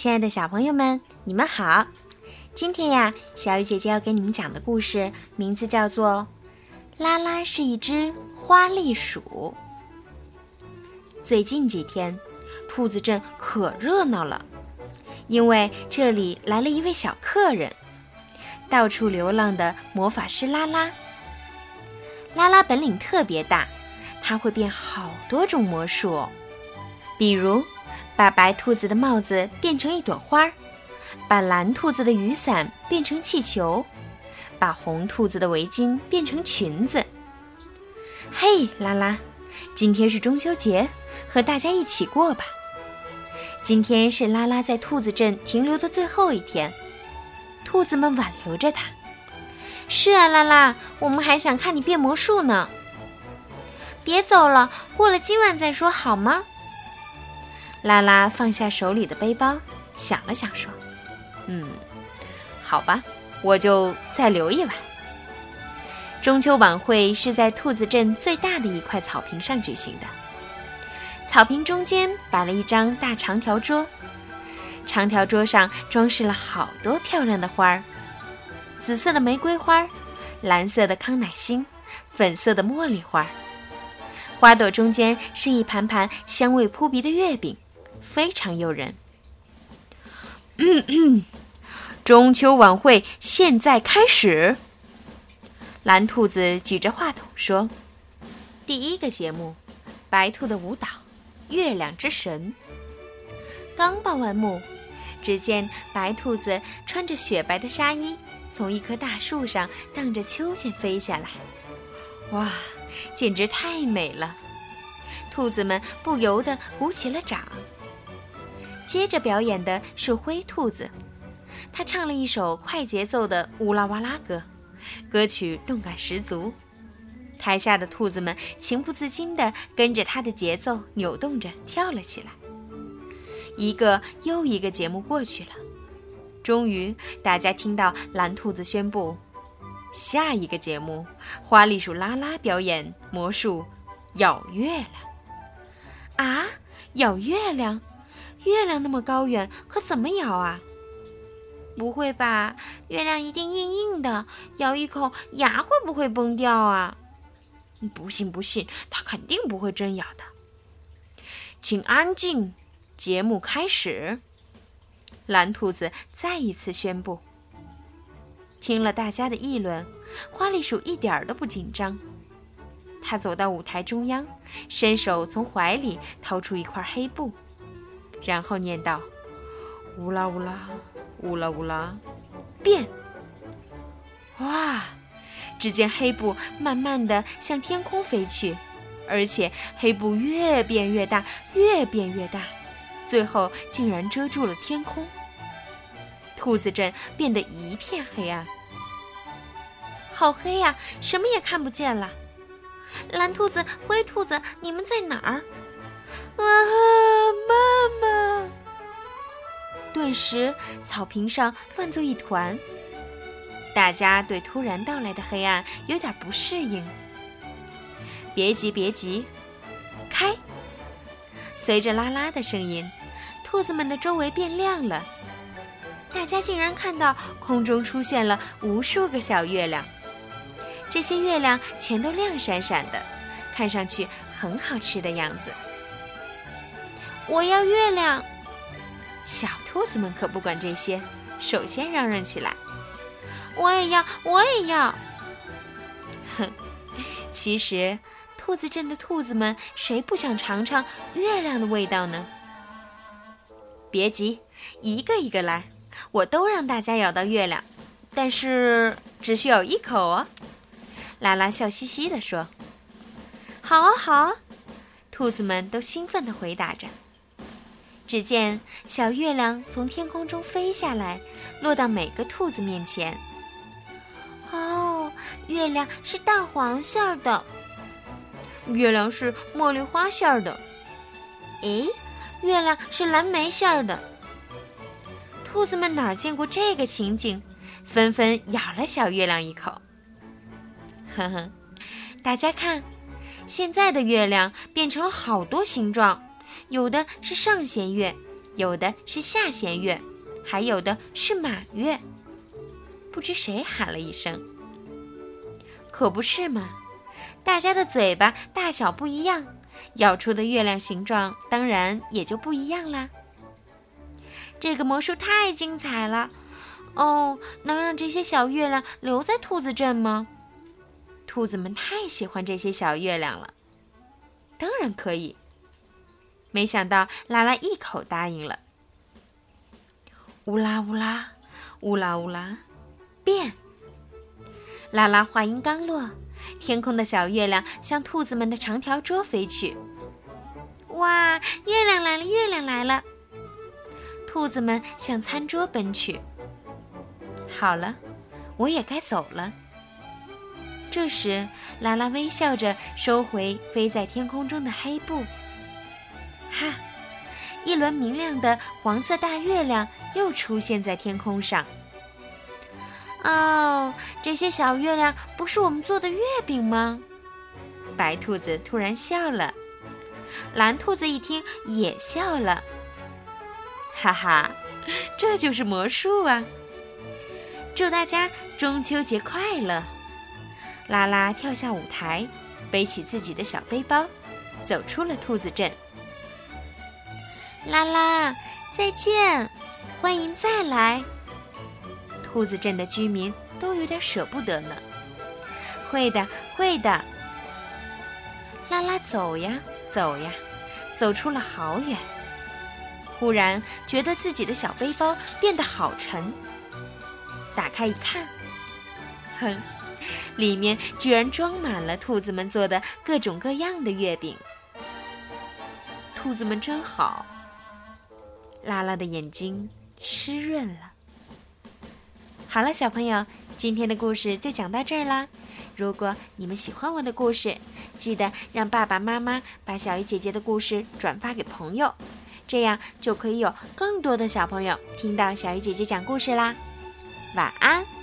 亲爱的小朋友们，你们好！今天呀，小雨姐姐要给你们讲的故事名字叫做《拉拉是一只花栗鼠》。最近几天，兔子镇可热闹了，因为这里来了一位小客人——到处流浪的魔法师拉拉。拉拉本领特别大，他会变好多种魔术，比如。把白兔子的帽子变成一朵花儿，把蓝兔子的雨伞变成气球，把红兔子的围巾变成裙子。嘿，拉拉，今天是中秋节，和大家一起过吧。今天是拉拉在兔子镇停留的最后一天，兔子们挽留着他。是啊，拉拉，我们还想看你变魔术呢。别走了，过了今晚再说好吗？拉拉放下手里的背包，想了想说：“嗯，好吧，我就再留一晚。”中秋晚会是在兔子镇最大的一块草坪上举行的。草坪中间摆了一张大长条桌，长条桌上装饰了好多漂亮的花儿：紫色的玫瑰花，蓝色的康乃馨，粉色的茉莉花。花朵中间是一盘盘香味扑鼻的月饼。非常诱人。嗯嗯，中秋晚会现在开始。蓝兔子举着话筒说：“第一个节目，白兔的舞蹈，月亮之神。”刚报完幕，只见白兔子穿着雪白的纱衣，从一棵大树上荡着秋千飞下来。哇，简直太美了！兔子们不由得鼓起了掌。接着表演的是灰兔子，他唱了一首快节奏的乌拉哇啦歌，歌曲动感十足。台下的兔子们情不自禁地跟着他的节奏扭动着跳了起来。一个又一个节目过去了，终于大家听到蓝兔子宣布：下一个节目，花栗鼠拉拉表演魔术，咬月亮。啊，咬月亮！月亮那么高远，可怎么咬啊？不会吧，月亮一定硬硬的，咬一口牙会不会崩掉啊？不信不信，它肯定不会真咬的。请安静，节目开始。蓝兔子再一次宣布。听了大家的议论，花栗鼠一点儿都不紧张。他走到舞台中央，伸手从怀里掏出一块黑布。然后念道：“乌拉乌拉，乌拉乌拉，变！”哇！只见黑布慢慢的向天空飞去，而且黑布越变越大，越变越大，最后竟然遮住了天空。兔子镇变得一片黑暗，好黑呀，什么也看不见了。蓝兔子、灰兔子，你们在哪儿？啊，妈妈！顿时，草坪上乱作一团。大家对突然到来的黑暗有点不适应。别急，别急，开！随着拉拉的声音，兔子们的周围变亮了。大家竟然看到空中出现了无数个小月亮，这些月亮全都亮闪闪的，看上去很好吃的样子。我要月亮！小兔子们可不管这些，首先嚷嚷起来：“我也要，我也要！”哼，其实兔子镇的兔子们谁不想尝尝月亮的味道呢？别急，一个一个来，我都让大家咬到月亮，但是只需咬一口哦。拉拉笑嘻嘻地说：“好啊，好啊！”兔子们都兴奋地回答着。只见小月亮从天空中飞下来，落到每个兔子面前。哦，月亮是蛋黄馅儿的，月亮是茉莉花馅儿的，诶，月亮是蓝莓馅儿的。兔子们哪儿见过这个情景，纷纷咬了小月亮一口。呵呵，大家看，现在的月亮变成了好多形状。有的是上弦月，有的是下弦月，还有的是满月。不知谁喊了一声：“可不是嘛！”大家的嘴巴大小不一样，咬出的月亮形状当然也就不一样啦。这个魔术太精彩了！哦，能让这些小月亮留在兔子镇吗？兔子们太喜欢这些小月亮了。当然可以。没想到拉拉一口答应了。乌拉乌拉，乌拉乌拉，变！拉拉话音刚落，天空的小月亮向兔子们的长条桌飞去。哇，月亮来了，月亮来了！兔子们向餐桌奔去。好了，我也该走了。这时，拉拉微笑着收回飞在天空中的黑布。哈，一轮明亮的黄色大月亮又出现在天空上。哦，这些小月亮不是我们做的月饼吗？白兔子突然笑了，蓝兔子一听也笑了。哈哈，这就是魔术啊！祝大家中秋节快乐！拉拉跳下舞台，背起自己的小背包，走出了兔子镇。拉拉，再见，欢迎再来。兔子镇的居民都有点舍不得呢。会的，会的。拉拉走呀走呀，走出了好远。忽然觉得自己的小背包变得好沉。打开一看，哼，里面居然装满了兔子们做的各种各样的月饼。兔子们真好。拉拉的眼睛湿润了。好了，小朋友，今天的故事就讲到这儿啦。如果你们喜欢我的故事，记得让爸爸妈妈把小鱼姐姐的故事转发给朋友，这样就可以有更多的小朋友听到小鱼姐姐讲故事啦。晚安。